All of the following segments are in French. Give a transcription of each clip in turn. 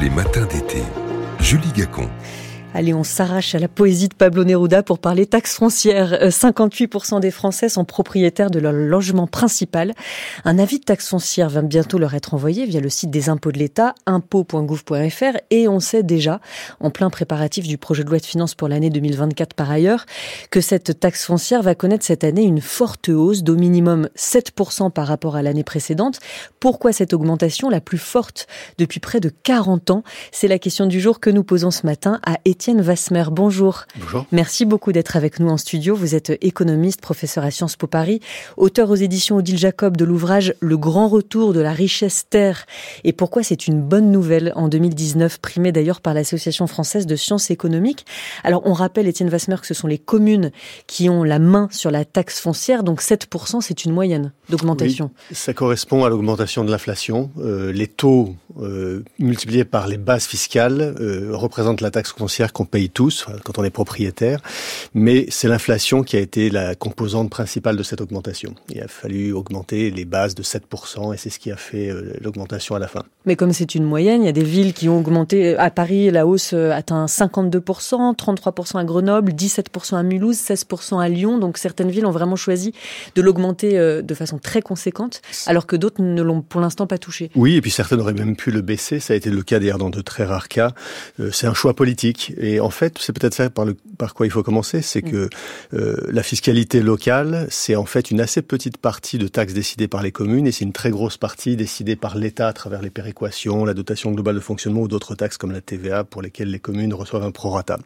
Les matins d'été. Julie Gacon. Allez, on s'arrache à la poésie de Pablo Neruda pour parler taxes foncières. 58% euh, des Français sont propriétaires de leur logement principal. Un avis de taxe foncière va bientôt leur être envoyé via le site des impôts de l'État, impôts.gouv.fr, et on sait déjà, en plein préparatif du projet de loi de finances pour l'année 2024 par ailleurs, que cette taxe foncière va connaître cette année une forte hausse d'au minimum 7% par rapport à l'année précédente. Pourquoi cette augmentation la plus forte depuis près de 40 ans? C'est la question du jour que nous posons ce matin à Vasmer. Bonjour. Bonjour. Merci beaucoup d'être avec nous en studio. Vous êtes économiste, professeur à Sciences Po Paris, auteur aux éditions Odile Jacob de l'ouvrage Le grand retour de la richesse terre et pourquoi c'est une bonne nouvelle en 2019, primée d'ailleurs par l'Association française de sciences économiques? Alors on rappelle, Étienne Vasmer, que ce sont les communes qui ont la main sur la taxe foncière, donc 7%, c'est une moyenne d'augmentation. ça correspond à l'augmentation de l'inflation. Euh, les taux euh, multipliés par les bases fiscales euh, représentent la taxe foncière qu'on paye tous quand on est propriétaire, mais c'est l'inflation qui a été la composante principale de cette augmentation. Il a fallu augmenter les bases de 7% et c'est ce qui a fait euh, l'augmentation à la fin. Mais comme c'est une moyenne, il y a des villes qui ont augmenté. À Paris, la hausse euh, atteint 52%, 33% à Grenoble, 17% à Mulhouse, 16% à Lyon. Donc certaines villes ont vraiment choisi de l'augmenter euh, de façon très conséquente, alors que d'autres ne l'ont pour l'instant pas touché. Oui, et puis certaines auraient même pu le baisser. Ça a été le cas d'ailleurs dans de très rares cas. C'est un choix politique et en fait, c'est peut-être ça par, le, par quoi il faut commencer, c'est mm. que euh, la fiscalité locale, c'est en fait une assez petite partie de taxes décidées par les communes et c'est une très grosse partie décidée par l'État à travers les péréquations, la dotation globale de fonctionnement ou d'autres taxes comme la TVA pour lesquelles les communes reçoivent un prorata.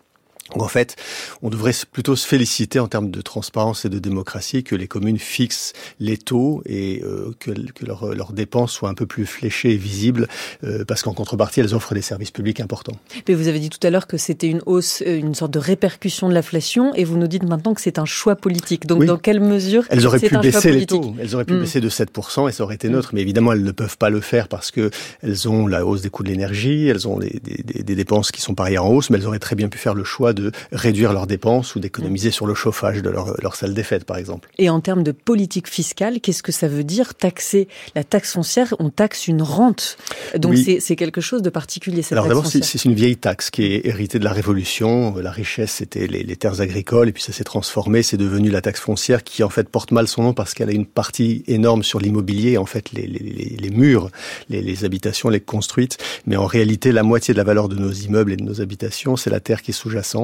Donc en fait, on devrait plutôt se féliciter en termes de transparence et de démocratie que les communes fixent les taux et euh, que, que leurs dépenses soient un peu plus fléchées et visibles, euh, parce qu'en contrepartie, elles offrent des services publics importants. Mais vous avez dit tout à l'heure que c'était une hausse, euh, une sorte de répercussion de l'inflation, et vous nous dites maintenant que c'est un choix politique. Donc dans quelle mesure Elles auraient pu baisser les taux. Elles auraient pu hmm. baisser de 7% et ça aurait été neutre. Mais évidemment, elles ne peuvent pas le faire parce que elles ont la hausse des coûts de l'énergie, elles ont des, des, des dépenses qui sont par ailleurs en hausse, mais elles auraient très bien pu faire le choix de de réduire leurs dépenses ou d'économiser sur le chauffage de leur, leur, salle des fêtes, par exemple. Et en termes de politique fiscale, qu'est-ce que ça veut dire taxer? La taxe foncière On taxe une rente. Donc c'est quelque chose de particulier, cette Alors d'abord, c'est une vieille taxe qui est héritée de la Révolution. La richesse, c'était les, les, terres agricoles, et puis ça s'est transformé. C'est devenu la taxe foncière qui, en fait, porte mal son nom parce qu'elle a une partie énorme sur l'immobilier, en fait, les, les, les murs, les, habitations, les construites. Mais en réalité, la moitié de la valeur de nos immeubles et de nos habitations, c'est la terre qui est sous-jacente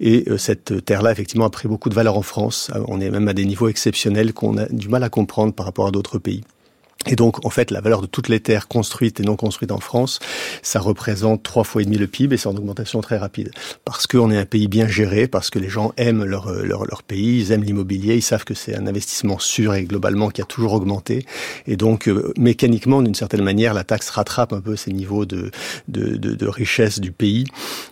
et euh, cette terre-là, effectivement, a pris beaucoup de valeur en France. Euh, on est même à des niveaux exceptionnels qu'on a du mal à comprendre par rapport à d'autres pays. Et donc, en fait, la valeur de toutes les terres construites et non construites en France, ça représente trois fois et demi le PIB et c'est en augmentation très rapide. Parce qu'on est un pays bien géré, parce que les gens aiment leur, leur, leur pays, ils aiment l'immobilier, ils savent que c'est un investissement sûr et globalement qui a toujours augmenté. Et donc, euh, mécaniquement, d'une certaine manière, la taxe rattrape un peu ces niveaux de, de, de, de richesse du pays.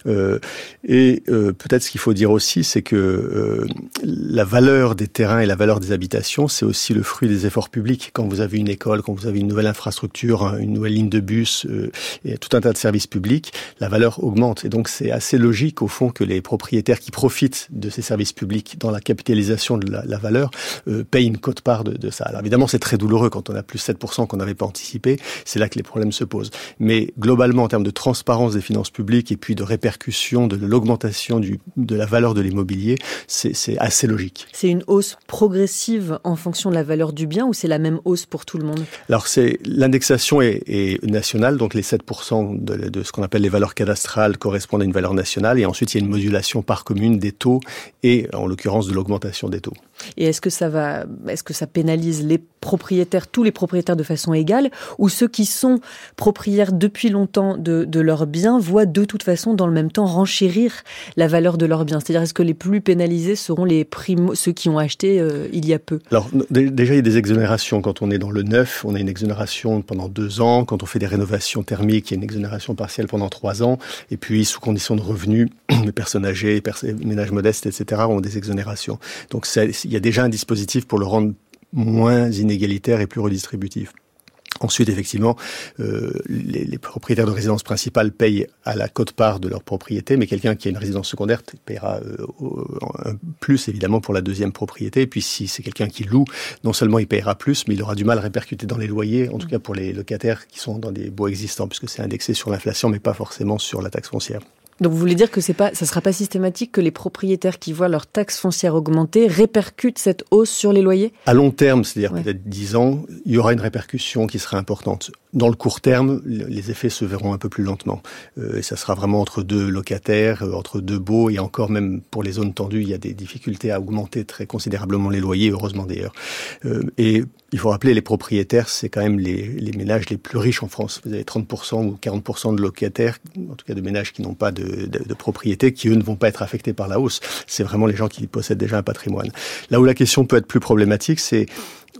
Euh, et euh, peut-être ce qu'il faut dire aussi, c'est que euh, la valeur des terrains et la valeur des habitations, c'est aussi le fruit des efforts publics. Quand vous avez une école, quand vous avez une nouvelle infrastructure, une nouvelle ligne de bus euh, et tout un tas de services publics, la valeur augmente. Et donc c'est assez logique au fond que les propriétaires qui profitent de ces services publics dans la capitalisation de la, valeur euh, payent une cote-part de, de, ça. Alors évidemment c'est très douloureux quand on a plus 7% qu'on n'avait pas anticipé, c'est là que les problèmes se posent. Mais globalement en termes de transparence des finances publiques et puis de répercussion de l'augmentation de la valeur de l'immobilier, c'est assez logique. C'est une hausse progressive en fonction de la valeur du bien ou c'est la même hausse pour tout le monde? Alors c'est l'indexation est, nationale, donc les 7% de, de ce qu'on appelle les valeurs cadastrales correspondent à une valeur nationale, et ensuite il y a une modulation par commune des taux et en l'occurrence de l'augmentation des taux. Et est-ce que ça va, est-ce que ça pénalise les propriétaires, tous les propriétaires de façon égale, ou ceux qui sont propriétaires depuis longtemps de, de leurs biens voient de toute façon dans le même temps renchérir la valeur de leurs biens? C'est-à-dire est-ce que les plus pénalisés seront les primo, ceux qui ont acheté euh, il y a peu? Alors déjà il y a des exonérations quand on est dans le neuf, on a une exonération pendant deux ans. Quand on fait des rénovations thermiques, il y a une exonération partielle pendant trois ans. Et puis sous condition de revenus, les personnes âgées, les ménages modestes, etc. ont des exonérations. Donc il y a déjà un dispositif pour le rendre moins inégalitaire et plus redistributif. Ensuite, effectivement, euh, les, propriétaires de résidence principale payent à la cote-part de leur propriété, mais quelqu'un qui a une résidence secondaire paiera euh, plus, évidemment, pour la deuxième propriété. Puis, si c'est quelqu'un qui loue, non seulement il payera plus, mais il aura du mal à répercuter dans les loyers, en tout cas pour les locataires qui sont dans des baux existants, puisque c'est indexé sur l'inflation, mais pas forcément sur la taxe foncière. Donc vous voulez dire que c'est pas, ça sera pas systématique que les propriétaires qui voient leur taxe foncière augmenter répercutent cette hausse sur les loyers? À long terme, c'est-à-dire peut-être 10 ans, il y aura une répercussion qui sera importante. Dans le court terme, les effets se verront un peu plus lentement. Euh, et ça sera vraiment entre deux locataires, euh, entre deux baux, et encore même pour les zones tendues, il y a des difficultés à augmenter très considérablement les loyers, heureusement d'ailleurs. Euh, et il faut rappeler, les propriétaires, c'est quand même les, les, ménages les plus riches en France. Vous avez 30% ou 40% de locataires, en tout cas de ménages qui n'ont pas de, de, de, propriété, qui eux ne vont pas être affectés par la hausse. C'est vraiment les gens qui possèdent déjà un patrimoine. Là où la question peut être plus problématique, c'est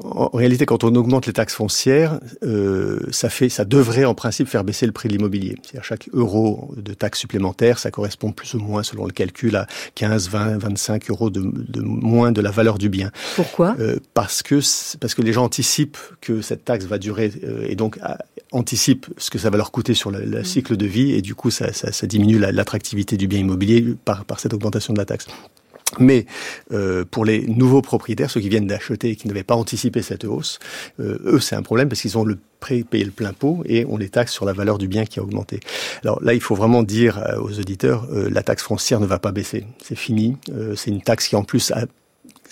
en réalité, quand on augmente les taxes foncières, euh, ça fait, ça devrait en principe faire baisser le prix de l'immobilier. C'est-à-dire chaque euro de taxe supplémentaire, ça correspond plus ou moins, selon le calcul, à 15, 20, 25 euros de, de moins de la valeur du bien. Pourquoi? Euh, Parce que parce que les gens anticipent que cette taxe va durer euh, et donc anticipent ce que ça va leur coûter sur le, le mmh. cycle de vie et du coup ça, ça, ça diminue l'attractivité du bien immobilier par, par cette augmentation de la taxe. Mais euh, pour les nouveaux propriétaires, ceux qui viennent d'acheter et qui n'avaient pas anticipé cette hausse, euh, eux c'est un problème parce qu'ils ont le payé le plein pot et on les taxe sur la valeur du bien qui a augmenté. Alors là, il faut vraiment dire euh, aux auditeurs, euh, la taxe foncière ne va pas baisser. C'est fini. Euh, c'est une taxe qui en plus a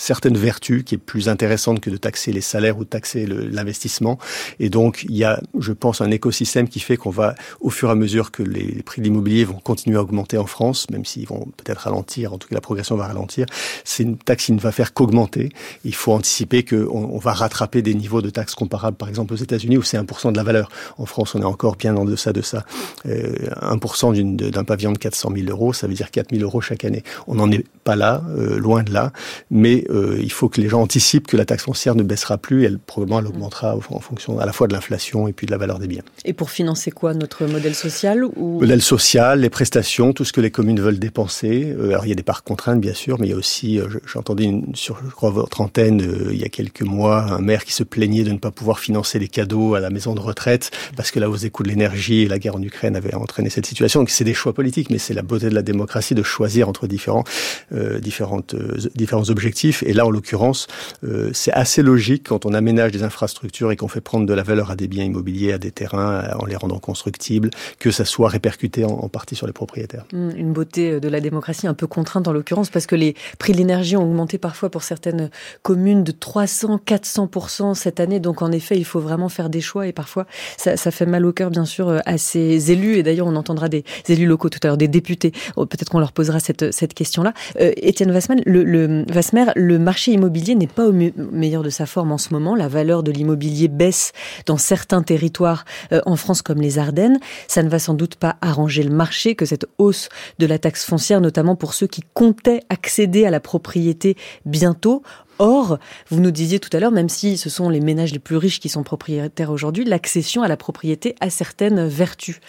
certaines vertus qui est plus intéressante que de taxer les salaires ou de taxer l'investissement. Et donc, il y a, je pense, un écosystème qui fait qu'on va, au fur et à mesure que les prix de l'immobilier vont continuer à augmenter en France, même s'ils vont peut-être ralentir, en tout cas la progression va ralentir, c'est une taxe qui ne va faire qu'augmenter. Il faut anticiper qu'on on va rattraper des niveaux de taxes comparables, par exemple aux États-Unis, où c'est 1% de la valeur. En France, on est encore bien en deçà de ça. Euh, 1% d'un pavillon de 400 000 euros, ça veut dire 4 000 euros chaque année. On n'en est pas là, euh, loin de là, mais euh, il faut que les gens anticipent que la taxe foncière ne baissera plus, elle probablement elle augmentera en fonction à la fois de l'inflation et puis de la valeur des biens. Et pour financer quoi Notre modèle social ou... Modèle social, les prestations, tout ce que les communes veulent dépenser. Euh, alors il y a des parts contraintes bien sûr, mais il y a aussi, euh, j'ai entendu une, sur je crois votre antenne euh, il y a quelques mois, un maire qui se plaignait de ne pas pouvoir financer les cadeaux à la maison de retraite parce que la hausse des coûts de l'énergie et la guerre en Ukraine avait entraîné cette situation. Donc c'est des choix politiques, mais c'est la beauté de la démocratie de choisir entre différents, euh, différentes, euh, différents objectifs. Et là, en l'occurrence, euh, c'est assez logique quand on aménage des infrastructures et qu'on fait prendre de la valeur à des biens immobiliers, à des terrains, en les rendant constructibles, que ça soit répercuté en, partie sur les propriétaires. Mmh, une beauté de la démocratie un peu contrainte en l'occurrence parce que les prix de l'énergie ont augmenté parfois pour certaines communes de 300, 400% cette année. Donc en effet, il faut vraiment faire des choix et parfois ça, ça fait mal au cœur bien sûr à ces élus et d'ailleurs on entendra des élus locaux tout à l'heure, des députés. Oh, peut-être qu'on leur posera cette, cette question-là. Euh, Étienne Vassmer, le, le, Vassmer, marché immobilier n'est pas au meilleur de sa forme en ce moment. La valeur de l'immobilier baisse dans certains territoires euh, en France comme les Ardennes. Ça ne va sans doute pas arranger le marché que cette hausse de la taxe foncière, notamment pour ceux qui comptaient accéder à la propriété bientôt. Or, vous nous disiez tout à l'heure, même si ce sont les ménages les plus riches qui sont propriétaires aujourd'hui, l'accession à la propriété a certaines vertus.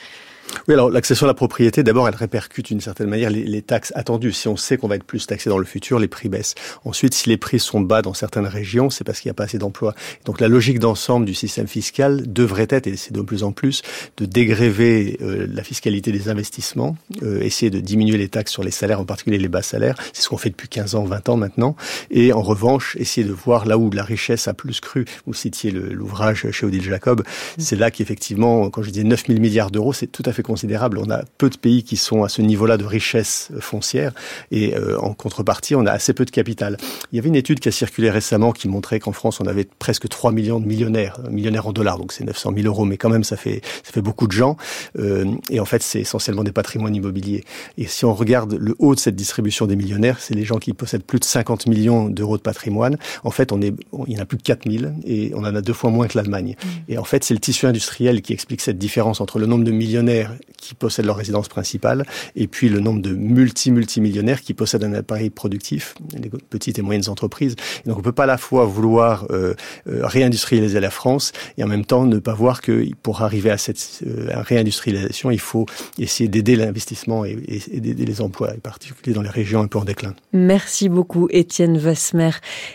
Oui, alors l'accession à la propriété, d'abord, elle répercute d'une certaine manière les, les, taxes attendues. Si on sait qu'on va être plus taxé dans le futur, les prix baissent. Ensuite, si les prix sont bas dans certaines régions, c'est parce qu'il n'y a pas assez d'emplois. Donc la logique d'ensemble du système fiscal devrait être, et c'est de plus en plus, de dégréver euh, la fiscalité des investissements, euh, essayer de diminuer les taxes sur les salaires, en particulier les bas salaires. C'est ce qu'on fait depuis 15 ans, 20 ans maintenant. Et en revanche, essayer de voir là où la richesse a plus cru. Vous citiez l'ouvrage chez Odile Jacob. C'est là qu'effectivement, quand je disais 9 000 milliards d'euros, c'est tout à fait considérable. On a peu de pays qui sont à ce niveau-là de richesse foncière et euh, en contrepartie, on a assez peu de capital. Il y avait une étude qui a circulé récemment qui montrait qu'en France, on avait presque 3 millions de millionnaires, millionnaires en dollars, donc c'est 900 000 euros, mais quand même, ça fait, ça fait beaucoup de gens. Euh, et en fait, c'est essentiellement des patrimoines immobiliers. Et si on regarde le haut de cette distribution des millionnaires, c'est les gens qui possèdent plus de 50 millions d'euros de patrimoine. En fait, on est, on, il y en a plus de 4 000 et on en a deux fois moins que l'Allemagne. Mmh. Et en fait, c'est le tissu industriel qui explique cette différence entre le nombre de millionnaires qui possèdent leur résidence principale, et puis le nombre de multi-multimillionnaires qui possèdent un appareil productif, les petites et moyennes entreprises. donc on peut pas à la fois vouloir euh, euh, réindustrialiser la France et en même temps ne pas voir que pour arriver à cette euh, réindustrialisation, il faut essayer d'aider l'investissement et, et d'aider les emplois, en particulier dans les régions un peu en déclin. Merci beaucoup Étienne Vasmer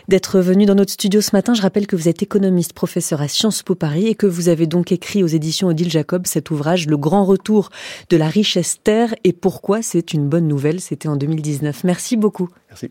d'être venu dans notre studio ce matin. Je rappelle que vous êtes économiste, professeur à Sciences Po Paris et que vous avez donc écrit aux éditions Odile Jacob cet ouvrage Le grand retour de la richesse terre et pourquoi c'est une bonne nouvelle. C'était en 2019. Merci beaucoup. Merci.